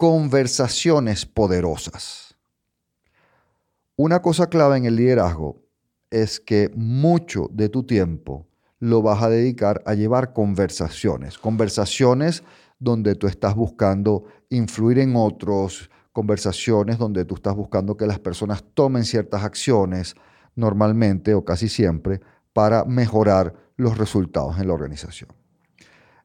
conversaciones poderosas. Una cosa clave en el liderazgo es que mucho de tu tiempo lo vas a dedicar a llevar conversaciones, conversaciones donde tú estás buscando influir en otros, conversaciones donde tú estás buscando que las personas tomen ciertas acciones, normalmente o casi siempre, para mejorar los resultados en la organización.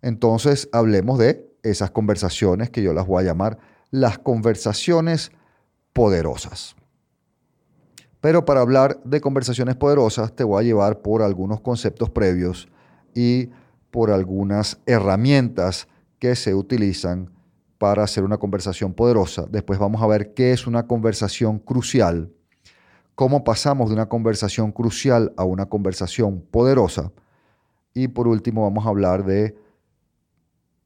Entonces, hablemos de esas conversaciones que yo las voy a llamar las conversaciones poderosas. Pero para hablar de conversaciones poderosas te voy a llevar por algunos conceptos previos y por algunas herramientas que se utilizan para hacer una conversación poderosa. Después vamos a ver qué es una conversación crucial, cómo pasamos de una conversación crucial a una conversación poderosa. Y por último vamos a hablar de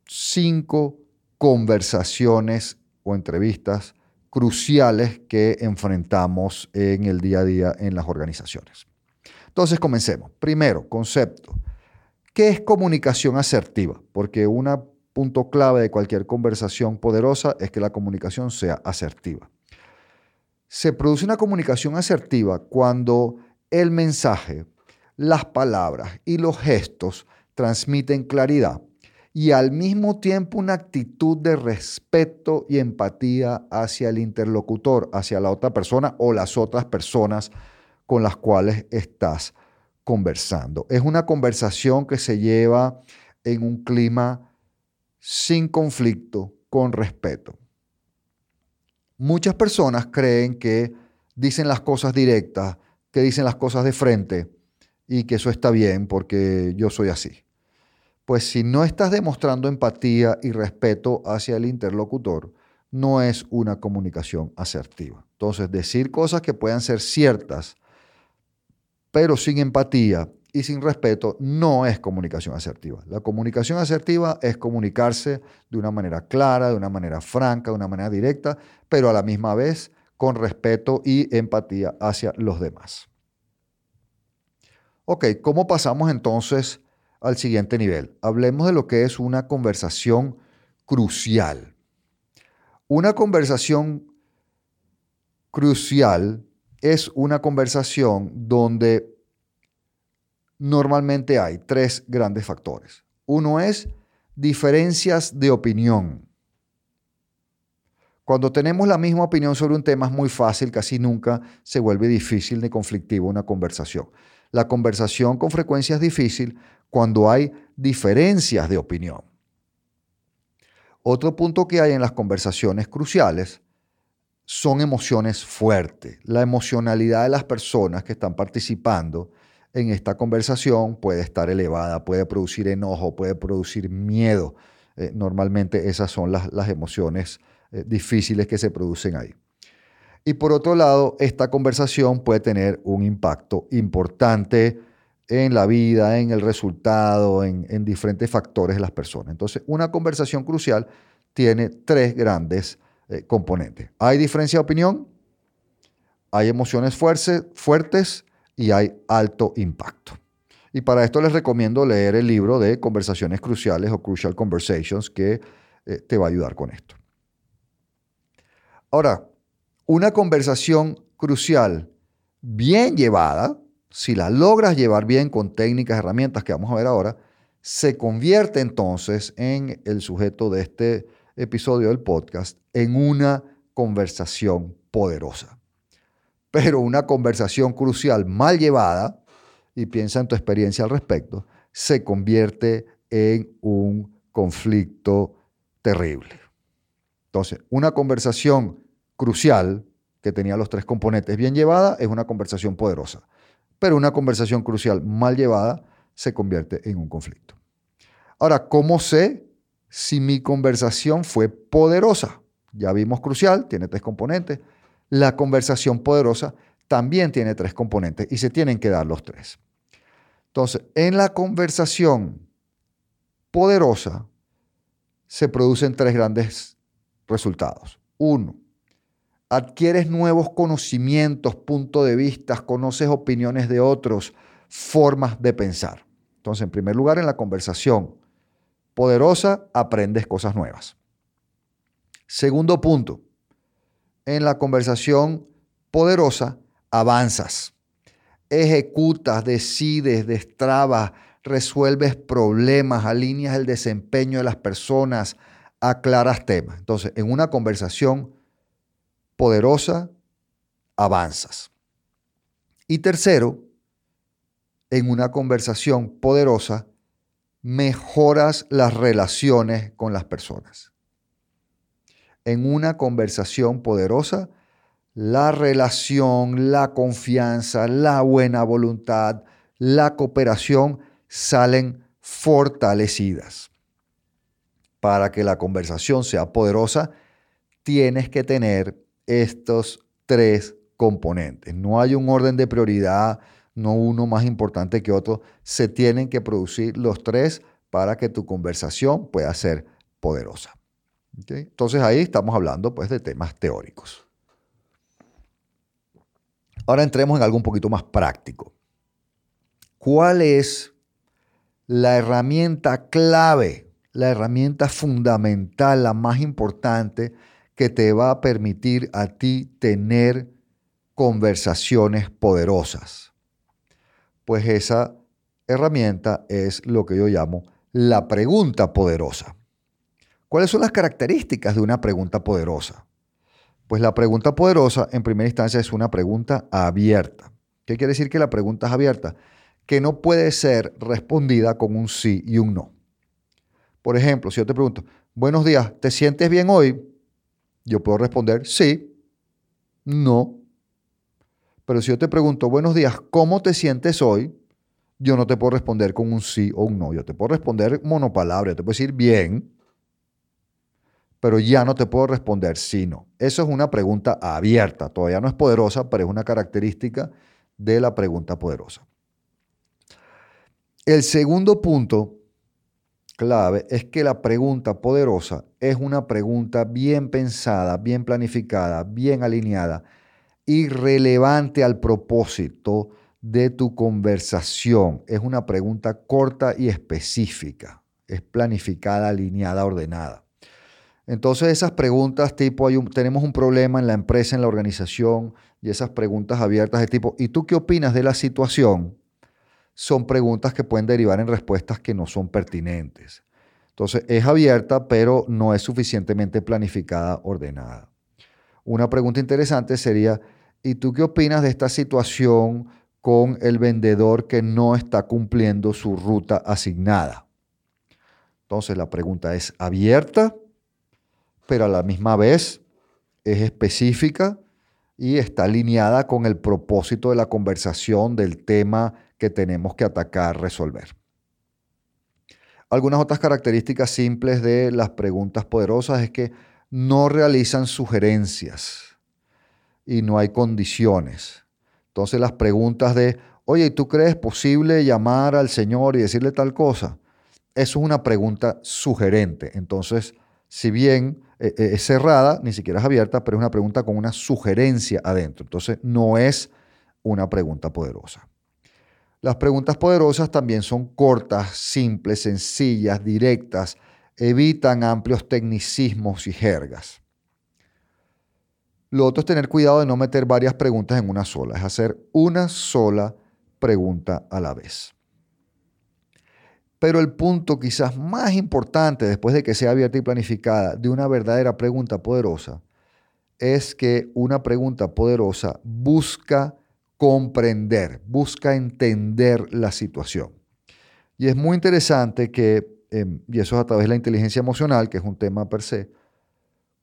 cinco conversaciones o entrevistas cruciales que enfrentamos en el día a día en las organizaciones. Entonces comencemos. Primero, concepto. ¿Qué es comunicación asertiva? Porque una punto clave de cualquier conversación poderosa es que la comunicación sea asertiva. Se produce una comunicación asertiva cuando el mensaje, las palabras y los gestos transmiten claridad y al mismo tiempo una actitud de respeto y empatía hacia el interlocutor, hacia la otra persona o las otras personas con las cuales estás conversando. Es una conversación que se lleva en un clima sin conflicto, con respeto. Muchas personas creen que dicen las cosas directas, que dicen las cosas de frente y que eso está bien porque yo soy así. Pues si no estás demostrando empatía y respeto hacia el interlocutor, no es una comunicación asertiva. Entonces, decir cosas que puedan ser ciertas, pero sin empatía y sin respeto no es comunicación asertiva. La comunicación asertiva es comunicarse de una manera clara, de una manera franca, de una manera directa, pero a la misma vez con respeto y empatía hacia los demás. Ok, ¿cómo pasamos entonces al siguiente nivel? Hablemos de lo que es una conversación crucial. Una conversación crucial es una conversación donde normalmente hay tres grandes factores. Uno es diferencias de opinión. Cuando tenemos la misma opinión sobre un tema es muy fácil, casi nunca se vuelve difícil ni conflictivo una conversación. La conversación con frecuencia es difícil cuando hay diferencias de opinión. Otro punto que hay en las conversaciones cruciales son emociones fuertes. La emocionalidad de las personas que están participando en esta conversación puede estar elevada, puede producir enojo, puede producir miedo. Eh, normalmente esas son las, las emociones eh, difíciles que se producen ahí. Y por otro lado, esta conversación puede tener un impacto importante en la vida, en el resultado, en, diferentes factores de las personas. Entonces, una conversación crucial tiene tres grandes eh, componentes. Hay diferencia de opinión, hay emociones fuertes y hay alto impacto. Y para esto les recomiendo leer el libro de Conversaciones Cruciales o Crucial Conversations que eh, te va a ayudar con esto. Ahora, una conversación crucial bien llevada, si la logras llevar bien con técnicas, herramientas que vamos a ver ahora, se convierte entonces en el sujeto de este episodio del podcast en una conversación poderosa pero una conversación crucial mal llevada, y piensa en tu experiencia al respecto, se convierte en un conflicto terrible. Entonces, una conversación crucial que tenía los tres componentes bien llevada es una conversación poderosa, pero una conversación crucial mal llevada se convierte en un conflicto. Ahora, ¿cómo sé si mi conversación fue poderosa? ya vimos crucial, tiene tres componentes. La conversación poderosa también tiene tres componentes y se tienen que dar los tres. Entonces, en la conversación poderosa se producen tres grandes resultados. Uno, adquieres nuevos conocimientos, puntos de vista, conoces opiniones de otros, formas de pensar. Entonces, en primer lugar, en la conversación poderosa aprendes cosas nuevas. Segundo punto, en la conversación poderosa avanzas, ejecutas, decides, destrabas, resuelves problemas, alineas el desempeño de las personas, aclaras temas. Entonces, en una conversación poderosa, avanzas. Y tercero, en una conversación poderosa, mejoras las relaciones con las personas. En una conversación poderosa, la relación, la confianza, la buena voluntad, la cooperación salen fortalecidas. Para que la conversación sea poderosa, tienes que tener estos tres componentes. No hay un orden de prioridad, no uno más importante que otro. Se tienen que producir los tres para que tu conversación pueda ser poderosa. Entonces ahí estamos hablando pues de temas teóricos. Ahora entremos en algo un poquito más práctico. ¿Cuál es la herramienta clave, la herramienta fundamental, la más importante que te va a permitir a ti tener conversaciones poderosas? Pues esa herramienta es lo que yo llamo la pregunta poderosa. ¿Cuáles son las características de una pregunta poderosa? Pues la pregunta poderosa en primera instancia es una pregunta abierta. ¿Qué quiere decir que la pregunta es abierta? Que no puede ser respondida con un sí y un no. Por ejemplo, si yo te pregunto, buenos días, ¿te sientes bien hoy? Yo puedo responder sí, no. Pero si yo te pregunto, buenos días, ¿cómo te sientes hoy? Yo no te puedo responder con un sí o un no. Yo te puedo responder monopalabra. Yo te puedo decir bien, pero ya no te puedo responder sí, no. Eso es una pregunta abierta, todavía no es poderosa, pero es una característica de la pregunta poderosa. El segundo punto clave es que la pregunta poderosa es una pregunta bien pensada, bien planificada, bien alineada y relevante al propósito de tu conversación. Es una pregunta corta y específica. Es planificada, alineada, ordenada. Entonces esas preguntas tipo, tenemos un problema en la empresa, en la organización, y esas preguntas abiertas de tipo, ¿y tú qué opinas de la situación? Son preguntas que pueden derivar en respuestas que no son pertinentes. Entonces es abierta, pero no es suficientemente planificada, ordenada. Una pregunta interesante sería, ¿y tú qué opinas de esta situación con el vendedor que no está cumpliendo su ruta asignada? Entonces la pregunta es abierta, pero a la misma vez es específica y está alineada con el propósito de la conversación del tema que tenemos que atacar, resolver. Algunas otras características simples de las preguntas poderosas es que no realizan sugerencias y no hay condiciones. Entonces las preguntas de, oye, ¿tú crees posible llamar al Señor y decirle tal cosa? Eso es una pregunta sugerente. Entonces, si bien eh, eh, es cerrada, ni siquiera es abierta, pero es una pregunta con una sugerencia adentro. Entonces, no es una pregunta poderosa. Las preguntas poderosas también son cortas, simples, sencillas, directas, evitan amplios tecnicismos y jergas. Lo otro es tener cuidado de no meter varias preguntas en una sola, es hacer una sola pregunta a la vez. Pero el punto quizás más importante después de que sea abierta y planificada de una verdadera pregunta poderosa es que una pregunta poderosa busca comprender, busca entender la situación. Y es muy interesante que, em, y eso es a través de la inteligencia emocional, que es un tema per se,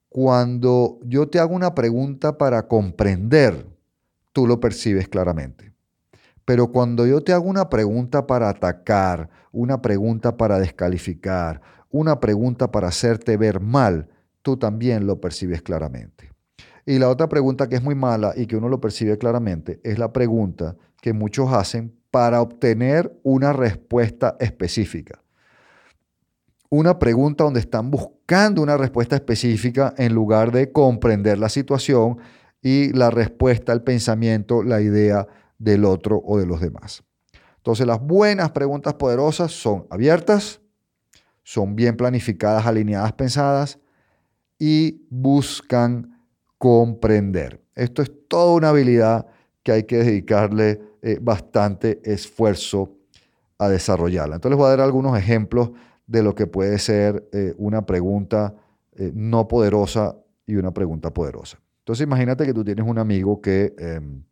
cuando yo te hago una pregunta para comprender, tú lo percibes claramente. Pero cuando yo te hago una pregunta para atacar, una pregunta para descalificar, una pregunta para hacerte ver mal, tú también lo percibes claramente. Y la otra pregunta que es muy mala y que uno lo percibe claramente es la pregunta que muchos hacen para obtener una respuesta específica. Una pregunta donde están buscando una respuesta específica en lugar de comprender la situación y la respuesta, el pensamiento, la idea del otro o de los demás. Entonces las buenas preguntas poderosas son abiertas, son bien planificadas, alineadas, pensadas y buscan comprender. Esto es toda una habilidad que hay que dedicarle eh, bastante esfuerzo a desarrollarla. Entonces les voy a dar algunos ejemplos de lo que puede ser eh, una pregunta eh, no poderosa y una pregunta poderosa. Entonces imagínate que tú tienes un amigo que, em,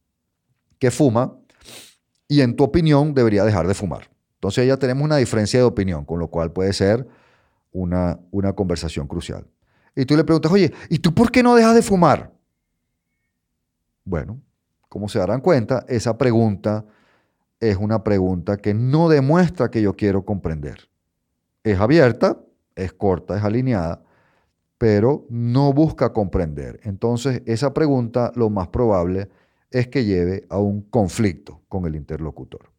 que fuma y en tu opinión debería dejar de fumar. Entonces ya tenemos una diferencia de opinión, con lo cual puede ser una, una conversación crucial y tú le preguntas, oye, ¿y tú por qué no dejas de fumar? Bueno, como se darán cuenta, esa pregunta es una pregunta que no demuestra que yo quiero comprender. Es abierta, es corta, es alineada, pero no busca comprender. Entonces, esa pregunta lo más probable es que lleve a un conflicto con el interlocutor.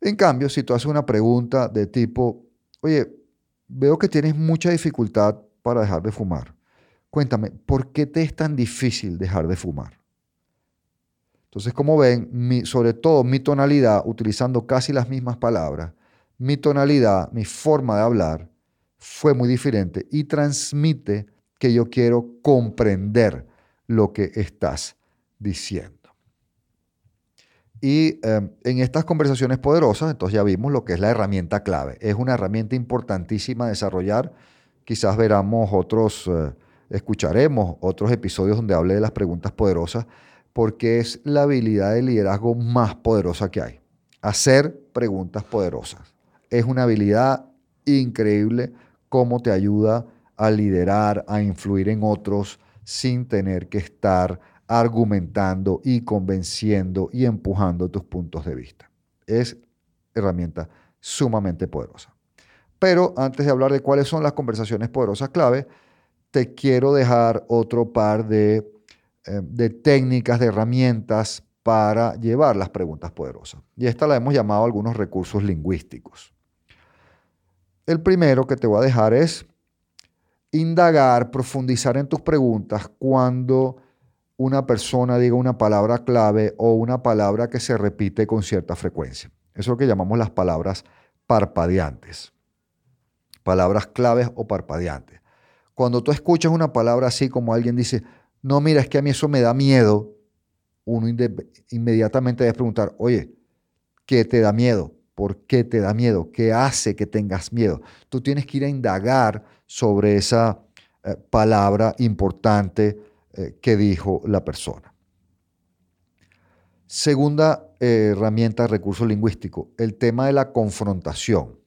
En cambio, si tú haces una pregunta de tipo, oye, veo que tienes mucha dificultad para dejar de fumar. Cuéntame, ¿por qué te es tan difícil dejar de fumar? Entonces, como ven, sobre todo mi tonalidad, utilizando casi las mismas palabras, mi tonalidad, mi forma de hablar, fue muy diferente y transmite que yo quiero comprender lo que estás diciendo. Y em, en estas conversaciones poderosas, entonces ya vimos lo que es la herramienta clave. Es una herramienta importantísima desarrollar. Quizás veramos otros, eh, escucharemos otros episodios donde hable de las preguntas poderosas, porque es la habilidad de liderazgo más poderosa que hay. Hacer preguntas poderosas. Es una habilidad increíble cómo te ayuda a liderar, a influir en otros sin tener que estar argumentando y convenciendo y empujando tus puntos de vista. Es herramienta sumamente poderosa. Pero antes de hablar de cuáles son las conversaciones poderosas clave, te quiero dejar otro par de, eh, de técnicas, de herramientas para llevar las preguntas poderosas. Y esta la hemos llamado algunos recursos lingüísticos. El primero que te voy a dejar es indagar, profundizar en tus preguntas cuando una persona diga una palabra clave o una palabra que se repite con cierta frecuencia. Eso es lo que llamamos las palabras parpadeantes. Palabras claves o parpadeantes. Cuando tú escuchas una palabra así como alguien dice, no, mira, es que a mí eso me da miedo, uno inmediatamente debe preguntar, oye, ¿qué te da miedo? ¿Por qué te da miedo? ¿Qué hace que tengas miedo? Tú tienes que ir a indagar sobre esa eh, palabra importante eh, que dijo la persona. Segunda eh, herramienta recurso lingüístico, el tema de la confrontación.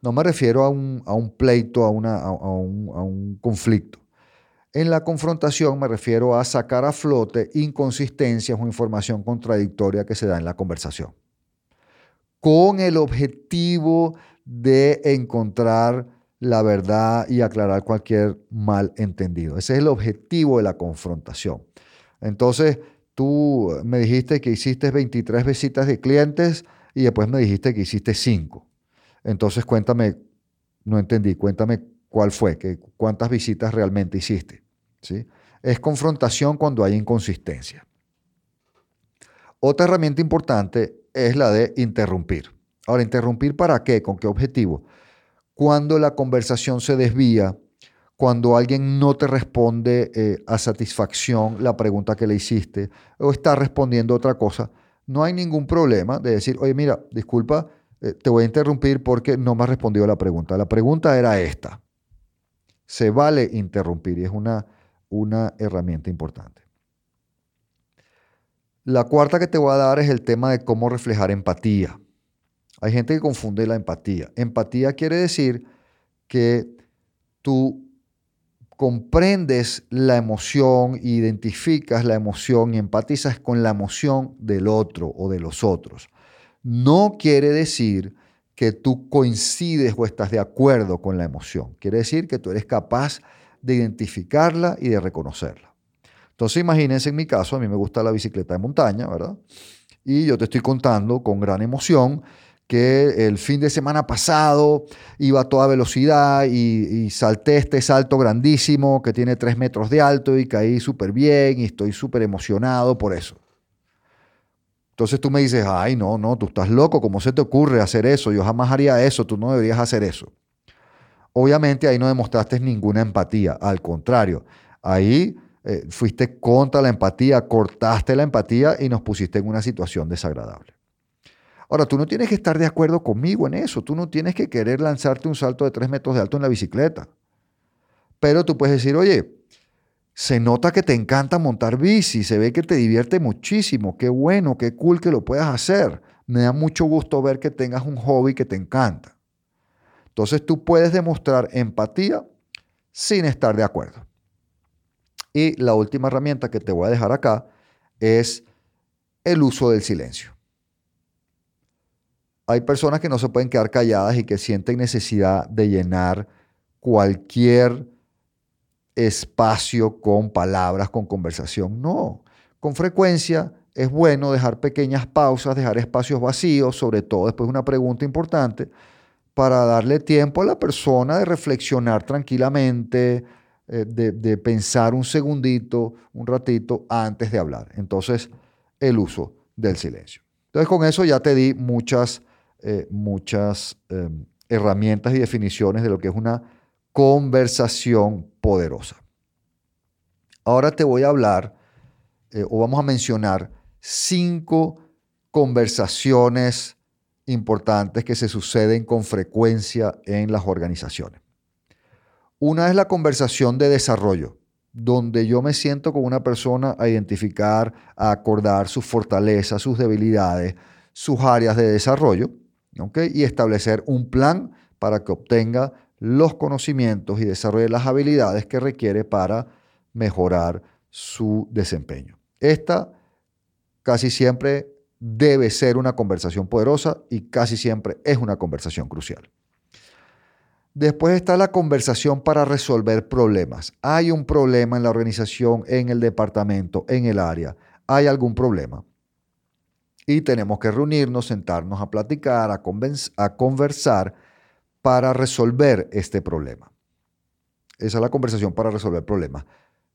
No me refiero a un, pleito, a un conflicto. En la confrontación me refiero a sacar a flote inconsistencias o información contradictoria que se da en la conversación, con el objetivo de encontrar la verdad y aclarar cualquier malentendido. Ese es el objetivo de la confrontación. Entonces, tú me dijiste que hiciste 23 visitas de clientes y después me dijiste que hiciste 5. Entonces, cuéntame, no entendí, cuéntame cuál fue, que, cuántas visitas realmente hiciste. ¿sí? Es confrontación cuando hay inconsistencia. Otra herramienta importante es la de interrumpir. Ahora, ¿interrumpir para qué? ¿Con qué objetivo? Cuando la conversación se desvía, cuando alguien no te responde eh, a satisfacción la pregunta que le hiciste o está respondiendo otra cosa, no hay ningún problema de decir, oye, mira, disculpa, eh, te voy a interrumpir porque no me has respondido la pregunta. La pregunta era esta. Se vale interrumpir y es una, una herramienta importante. La cuarta que te voy a dar es el tema de cómo reflejar empatía. Hay gente que confunde la empatía. Empatía quiere decir que tú comprendes la emoción, identificas la emoción y empatizas con la emoción del otro o de los otros. No quiere decir que tú coincides o estás de acuerdo con la emoción. Quiere decir que tú eres capaz de identificarla y de reconocerla. Entonces imagínense en mi caso, a mí me gusta la bicicleta de montaña, ¿verdad? Y yo te estoy contando con gran emoción que el fin de semana pasado iba a toda velocidad y, salté este salto grandísimo que tiene tres metros de alto y caí súper bien y estoy súper emocionado por eso. Entonces tú me dices, ay, no, no, tú estás loco, ¿cómo se te ocurre hacer eso? Yo jamás haría eso, tú no deberías hacer eso. Obviamente ahí no demostraste ninguna empatía, al contrario, ahí eh, fuiste contra la empatía, cortaste la empatía y nos pusiste en una situación desagradable. Ahora, tú no tienes que estar de acuerdo conmigo en eso, tú no tienes que querer lanzarte un salto de tres metros de alto en la bicicleta. Pero tú puedes decir, oye, se nota que te encanta montar bici, se ve que te divierte muchísimo, qué bueno, qué cool que lo puedas hacer. Me da mucho gusto ver que tengas un hobby que te encanta. Entonces tú puedes demostrar empatía sin estar de acuerdo. Y la última herramienta que te voy a dejar acá es el uso del silencio hay personas que no se pueden quedar calladas y que sienten necesidad de llenar cualquier espacio con palabras, con conversación. No, con frecuencia es bueno dejar pequeñas pausas, dejar espacios vacíos, sobre todo después de una pregunta importante, para darle tiempo a la persona de reflexionar tranquilamente, eh, de, pensar un segundito, un ratito antes de hablar. Entonces, el uso del silencio. Entonces, con eso ya te di muchas eh, muchas em, herramientas y definiciones de lo que es una conversación poderosa. Ahora te voy a hablar eh, o vamos a mencionar cinco conversaciones importantes que se suceden con frecuencia en las organizaciones. Una es la conversación de desarrollo, donde yo me siento con una persona a identificar, a acordar sus fortalezas, sus debilidades, sus áreas de desarrollo y establecer un plan para que obtenga los conocimientos y desarrolle las habilidades que requiere para mejorar su desempeño. Esta casi siempre debe ser una conversación poderosa y casi siempre es una conversación crucial. Después está la conversación para resolver problemas. Hay un problema en la organización, en el departamento, en el área. Hay algún problema y tenemos que reunirnos, sentarnos a platicar, a, conversar para resolver este problema. Esa es la conversación para resolver problemas.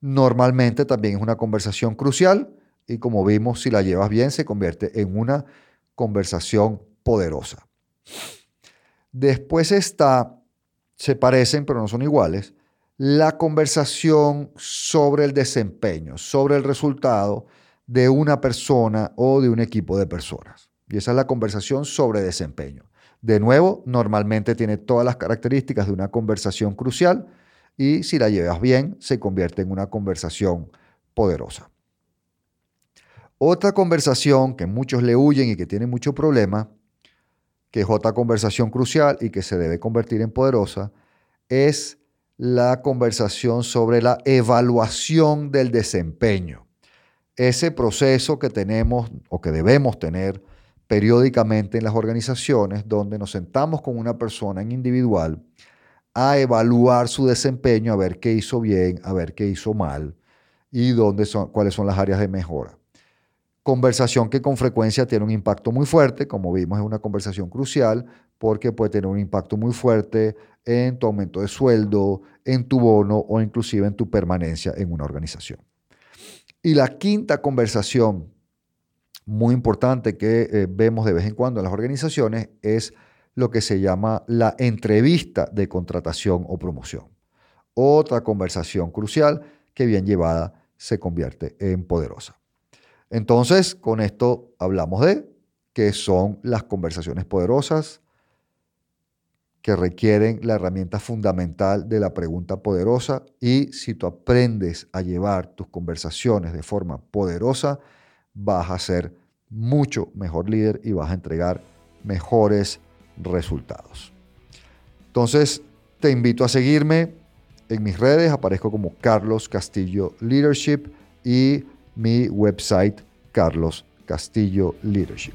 Normalmente también es una conversación crucial y como vimos, si la llevas bien, se convierte en una conversación poderosa. Después está, se parecen pero no son iguales, la conversación sobre el desempeño, sobre el resultado, de una persona o de un equipo de personas. Y esa es la conversación sobre desempeño. De nuevo, normalmente tiene todas las características de una conversación crucial y si la llevas bien, se convierte en una conversación poderosa. Otra conversación que muchos le huyen y que tiene mucho problema, que es otra conversación crucial y que se debe convertir en poderosa, es la conversación sobre la evaluación del desempeño ese proceso que tenemos o que debemos tener periódicamente en las organizaciones, donde nos sentamos con una persona en individual a evaluar su desempeño, a ver qué hizo bien, a ver qué hizo mal y dónde son, cuáles son las áreas de mejora. Conversación que con frecuencia tiene un impacto muy fuerte, como vimos es una conversación crucial, porque puede tener un impacto muy fuerte en tu aumento de sueldo, en tu bono o inclusive en tu permanencia en una organización. Y la quinta conversación muy importante que eh, vemos de vez en cuando en las organizaciones es lo que se llama la entrevista de contratación o promoción. Otra conversación crucial que bien llevada se convierte en poderosa. Entonces, con esto hablamos de qué son las conversaciones poderosas, que requieren la herramienta fundamental de la pregunta poderosa y si tú aprendes a llevar tus conversaciones de forma poderosa, vas a ser mucho mejor líder y vas a entregar mejores resultados. Entonces, te invito a seguirme en mis redes, aparezco como Carlos Castillo Leadership y mi website Carlos Castillo Leadership.